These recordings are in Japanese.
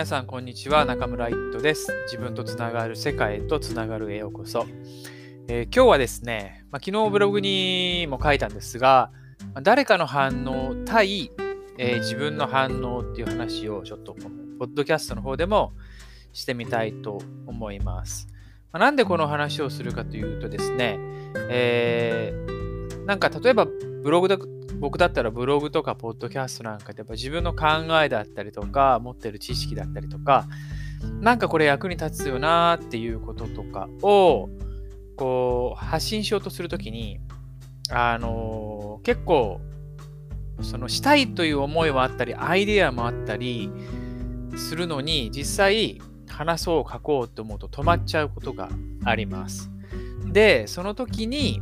皆さんこんにちは。中村一斗です。自分とつながる世界とつながるへようこそ、えー、今日はですね、まあ、昨日ブログにも書いたんですが誰かの反応対、えー、自分の反応っていう話をちょっとこのポッドキャストの方でもしてみたいと思います、まあ、なんでこの話をするかというとですね、えー、なんか例えばブログで僕だったらブログとかポッドキャストなんかでやっぱ自分の考えだったりとか持ってる知識だったりとかなんかこれ役に立つよなっていうこととかをこう発信しようとするときにあのー、結構そのしたいという思いはあったりアイデアもあったりするのに実際話そう書こうと思うと止まっちゃうことがあります。でその時に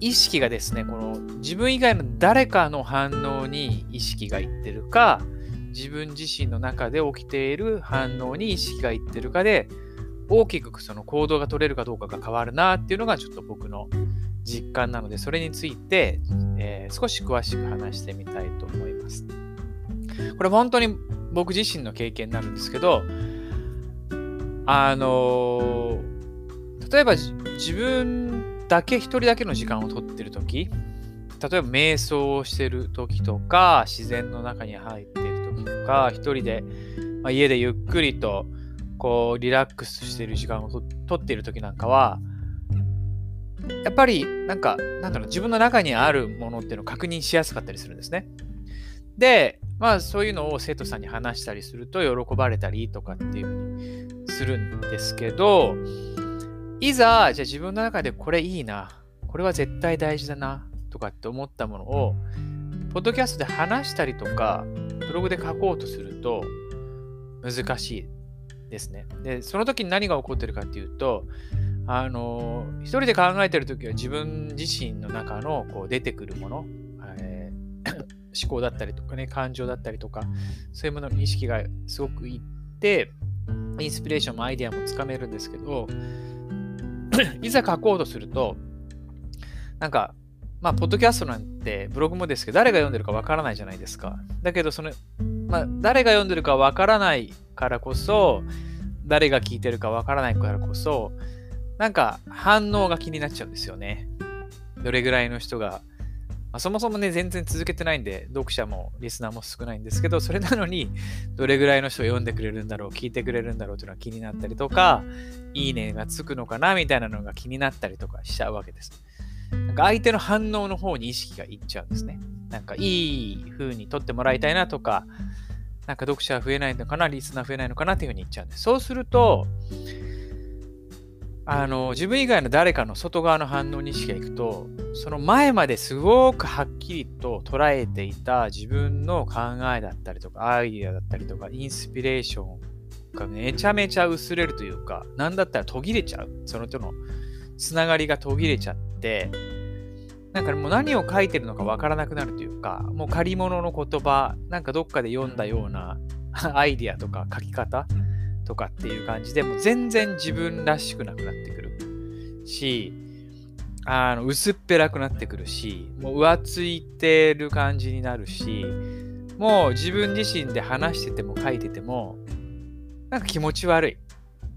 意識がですね、この自分以外の誰かの反応に意識がいってるか、自分自身の中で起きている反応に意識がいってるかで、大きくその行動が取れるかどうかが変わるなっていうのがちょっと僕の実感なので、それについて、えー、少し詳しく話してみたいと思います。これ本当に僕自身の経験になるんですけど、あのー、例えば自分だけ一人だけの時間をとってる時例えば瞑想をしてる時とか自然の中に入ってる時とか一人で、まあ、家でゆっくりとこうリラックスしてる時間をとっている時なんかはやっぱりなんかなんだろう自分の中にあるものっていうのを確認しやすかったりするんですね。でまあそういうのを生徒さんに話したりすると喜ばれたりとかっていうふうにするんですけどいざ、じゃあ自分の中でこれいいな、これは絶対大事だな、とかって思ったものを、ポッドキャストで話したりとか、ブログで書こうとすると、難しいですね。で、その時に何が起こってるかっていうと、あの、一人で考えてる時は自分自身の中のこう出てくるもの、えー、思考だったりとかね、感情だったりとか、そういうものの意識がすごくいって、インスピレーションもアイデアもつかめるんですけど、いざ書こうとすると、なんか、まあ、ポッドキャストなんて、ブログもですけど、誰が読んでるかわからないじゃないですか。だけど、その、まあ、誰が読んでるかわからないからこそ、誰が聞いてるかわからないからこそ、なんか反応が気になっちゃうんですよね。どれぐらいの人がまあ、そもそもね、全然続けてないんで、読者もリスナーも少ないんですけど、それなのに、どれぐらいの人読んでくれるんだろう、聞いてくれるんだろうというのが気になったりとか、いいねがつくのかなみたいなのが気になったりとかしちゃうわけです。なんか相手の反応の方に意識がいっちゃうんですね。なんかいい風に取ってもらいたいなとか、なんか読者増えないのかな、リスナー増えないのかなっていう風に言っちゃうんです。そうすると、あの自分以外の誰かの外側の反応に意識がいくとその前まですごくはっきりと捉えていた自分の考えだったりとかアイディアだったりとかインスピレーションがめちゃめちゃ薄れるというか何だったら途切れちゃう。そのとのつながりが途切れちゃってなんかもう何を書いてるのかわからなくなるというかもう借り物の言葉なんかどっかで読んだような アイディアとか書き方とかっていう感じでもう全然自分らしくなくなってくるし、あの薄っぺらくなってくるし、もう浮ついてる感じになるし、もう自分自身で話してても書いてても、なんか気持ち悪い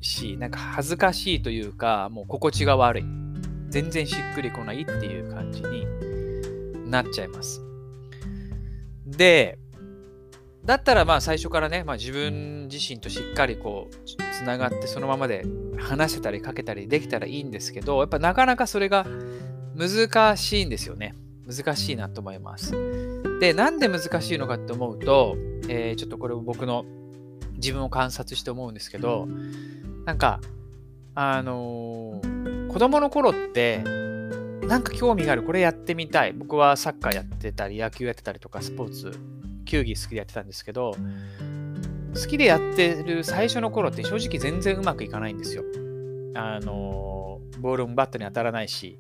し、なんか恥ずかしいというか、もう心地が悪い。全然しっくりこないっていう感じになっちゃいます。で、だったらまあ最初からね、まあ、自分自身としっかりこうつながってそのままで話せたり書けたりできたらいいんですけどやっぱなかなかそれが難しいんですよね。難しいなと思います。でなんで難しいのかって思うと、えー、ちょっとこれ僕の自分を観察して思うんですけどなんかあのー、子供の頃ってなんか興味があるこれやってみたい。僕はサッカーやってたり野球やってたりとかスポーツ球技好きでやってたんですけど、好きでやってる最初の頃って正直全然うまくいかないんですよ。あの、ボールもバットに当たらないし、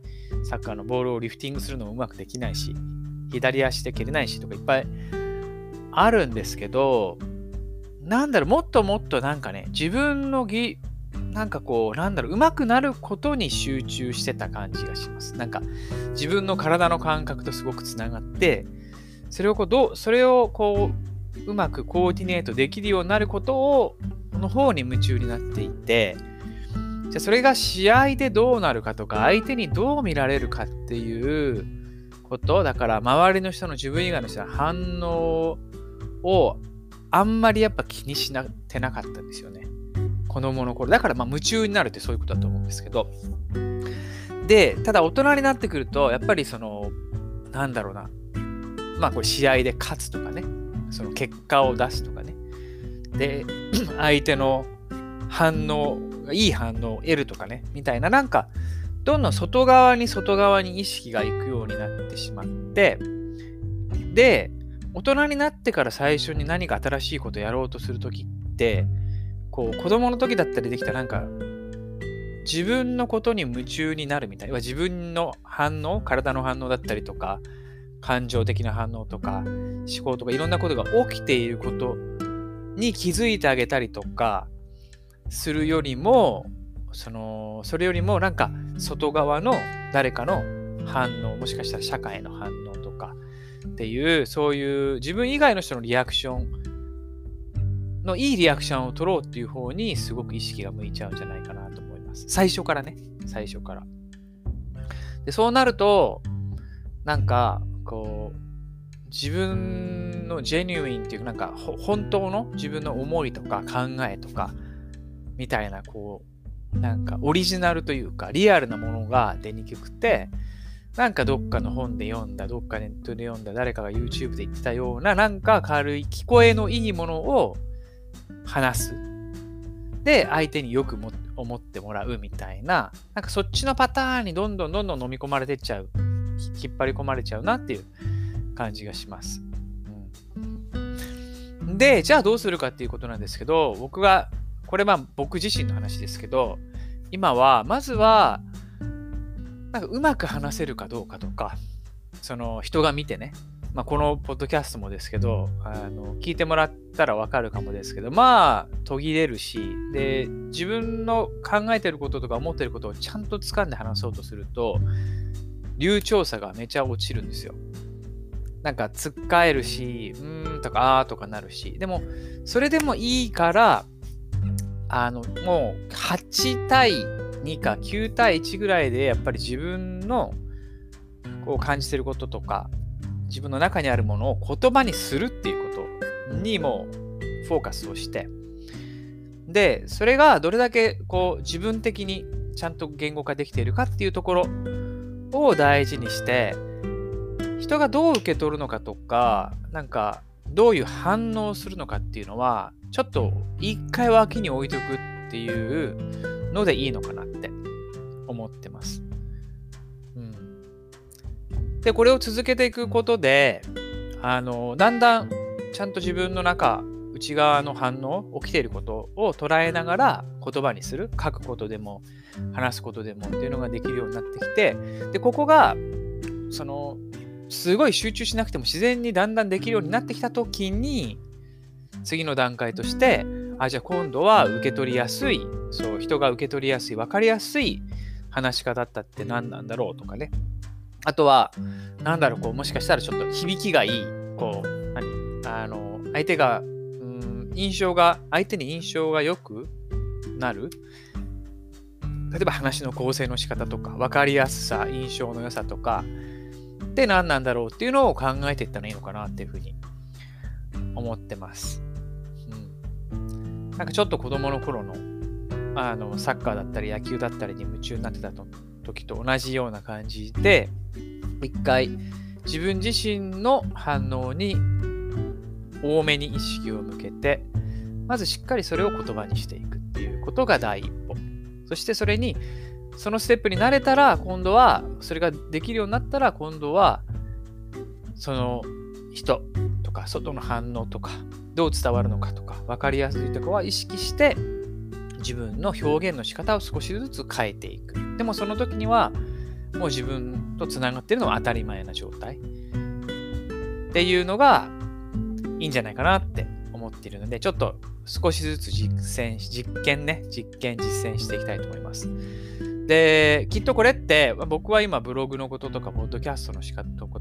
サッカーのボールをリフティングするのもうまくできないし、左足で蹴れないしとかいっぱいあるんですけど、なんだろう、もっともっとなんかね、自分のぎ、なんかこう、なんだろう、上手くなることに集中してた感じがします。なんか、自分の体の感覚とすごくつながって、それをこうどう、それをこう、うまくコーディネートできるようになることをこの方に夢中になっていてじゃそれが試合でどうなるかとか相手にどう見られるかっていうことだから周りの人の自分以外の人の反応をあんまりやっぱ気にしなてなかったんですよね。子供の頃。だからまあ夢中になるってそういうことだと思うんですけど。でただ大人になってくるとやっぱりそのなんだろうな。まあこれ試合で勝つとかね。その結果を出すとかね。で 相手の反応いい反応を得るとかね。みたいななんかどんどん外側に外側に意識がいくようになってしまってで大人になってから最初に何か新しいことやろうとするときってこう子供の時だったりできたなんか自分のことに夢中になるみたい。な自分の反応体の反応だったりとか感情的な反応とか思考とかいろんなことが起きていることに気づいてあげたりとかするよりもそのそれよりもなんか外側の誰かの反応もしかしたら社会の反応とかっていうそういう自分以外の人のリアクションのいいリアクションを取ろうっていう方にすごく意識が向いちゃうんじゃないかなと思います。最初からね。最初から。でそうなるとなんかこう自分のジェニューインっていうなんか本当の自分の思いとか考えとかみたいなこうなんかオリジナルというかリアルなものが出にくくてなんかどっかの本で読んだどっかネットで読んだ誰かが YouTube で言ってたようななんか軽い聞こえのいいものを話す。で相手によく思ってもらうみたいななんかそっちのパターンにどんどんどんどん飲み込まれてっちゃう。引っ張り込まれちゃうなっていう感じがします。うん、で、じゃあどうするかっていうことなんですけど、僕が、これまあ僕自身の話ですけど、今は、まずは、なんかうまく話せるかどうかとか、その人が見てね、まあ、このポッドキャストもですけど、あの聞いてもらったらわかるかもですけど、まあ途切れるし、で、自分の考えてることとか思ってることをちゃんと掴んで話そうとすると、流暢さがめちゃ落ちるんですよ。なんかつっかえるし、うーんとかあーとかなるし、でもそれでもいいから、あの、もう8対2か9対1ぐらいでやっぱり自分のこう感じてることとか、自分の中にあるものを言葉にするっていうことにもフォーカスをして、で、それがどれだけこう自分的にちゃんと言語化できているかっていうところを大事にして、人がどう受け取るのかとか、なんかどういう反応をするのかっていうのは、ちょっと一回脇に置いとくっていうのでいいのかなって思ってます。うん、で、これを続けていくことで、あの、だんだんちゃんと自分の中、内側の反応、起きていることを捉えながら言葉にする、書くことでも、話すことでもっていうのができるようになってきて、で、ここが、そのすごい集中しなくても自然にだんだんできるようになってきた時に次の段階としてあじゃあ今度は受け取りやすいそう人が受け取りやすい分かりやすい話し方だったって何なんだろうとかね。あとは何だろうこうもしかしたらちょっと響きがいいこう何あの相手がうん印象が相手に印象が良くなる例えば話の構成の仕方とか分かりやすさ印象の良さとかって何なんだろうっていうのを考えていったらいいのかなっていうふうに思ってます。うん。なんかちょっと子供の頃のあのサッカーだったり野球だったりに夢中になってた時と同じような感じで一回自分自身の反応に多めに意識を向けてまずしっかりそれを言葉にしていくっていうことが第一歩そしてそれにそのステップに慣れたら、今度は、それができるようになったら、今度は、その人とか、外の反応とか、どう伝わるのかとか、分かりやすいとかは意識して、自分の表現の仕方を少しずつ変えていく。でもその時には、もう自分とつながってるのは当たり前な状態。っていうのがいいんじゃないかなって思っているので、ちょっと少しずつ実践、実験ね、実験、実践していきたいと思います。で、きっとこれって、僕は今ブログのこととか、ポッドキャストの仕方とか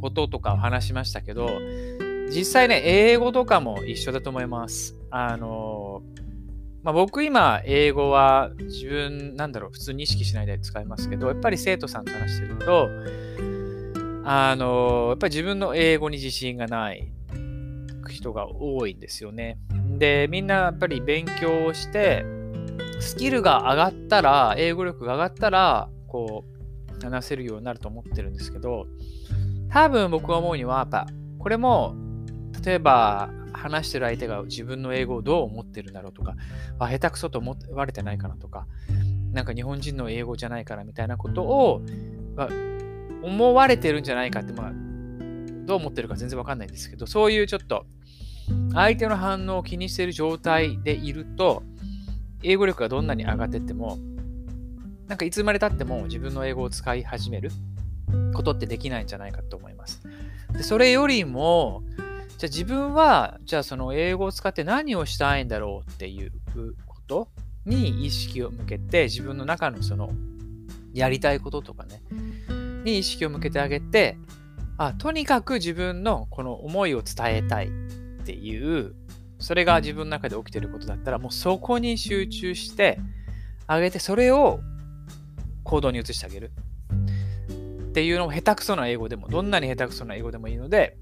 こととかを話しましたけど、実際ね、英語とかも一緒だと思います。あの、まあ、僕今、英語は自分、なんだろう、普通に意識しないで使いますけど、やっぱり生徒さんと話してると、あの、やっぱり自分の英語に自信がない人が多いんですよね。で、みんなやっぱり勉強をして、スキルが上がったら、英語力が上がったら、こう、話せるようになると思ってるんですけど、多分僕が思うには、やっぱ、これも、例えば、話してる相手が自分の英語をどう思ってるんだろうとか、あ、下手くそと思われてないかなとか、なんか日本人の英語じゃないからみたいなことを、ま思われてるんじゃないかって、まあ、どう思ってるか全然わかんないんですけど、そういうちょっと、相手の反応を気にしている状態でいると、英語力がどんなに上がってっても、なんかいつ生までたっても自分の英語を使い始めることってできないんじゃないかと思います。でそれよりも、じゃあ自分は、じゃあその英語を使って何をしたいんだろうっていうことに意識を向けて、自分の中のそのやりたいこととかね、に意識を向けてあげて、あとにかく自分のこの思いを伝えたいっていう、それが自分の中で起きてることだったら、もうそこに集中してあげて、それを行動に移してあげる。っていうのも下手くそな英語でも、どんなに下手くそな英語でもいいので、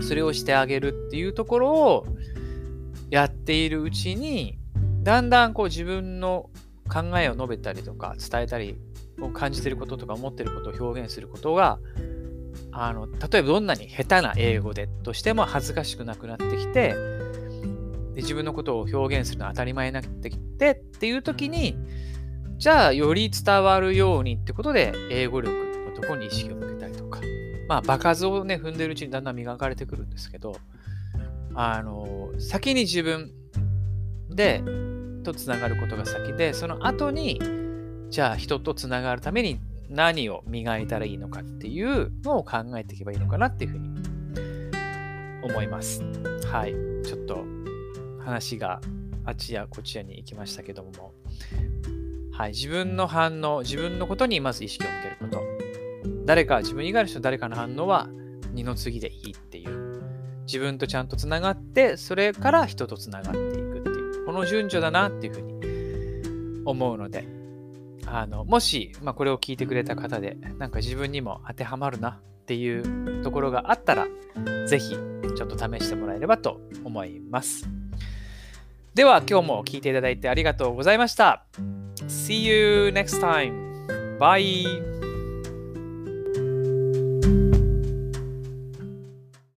それをしてあげるっていうところをやっているうちに、だんだんこう自分の考えを述べたりとか伝えたりを感じてることとか思ってることを表現することがあの例えばどんなに下手な英語でとしても恥ずかしくなくなってきてで自分のことを表現するのは当たり前になってきてっていう時にじゃあより伝わるようにってことで英語力のとこに意識を向けたりとか。まあ、場数をね、踏んでるうちにだんだん磨かれてくるんですけど、あの、先に自分で、とつながることが先で、その後に、じゃあ人とつながるために何を磨いたらいいのかっていうのを考えていけばいいのかなっていうふうに思います。はい。ちょっと話があっちやこっちやに行きましたけども、はい。自分の反応、自分のことにまず意識を向けること。誰か、自分以外の人誰かの反応は二の次でいいっていう。自分とちゃんとつながって、それから人とつながっていくっていう。この順序だなっていうふうに思うので、あのもし、まあ、これを聞いてくれた方で、なんか自分にも当てはまるなっていうところがあったら、是非ちょっと試してもらえればと思います。では今日も聞いていただいてありがとうございました。See you next time. Bye.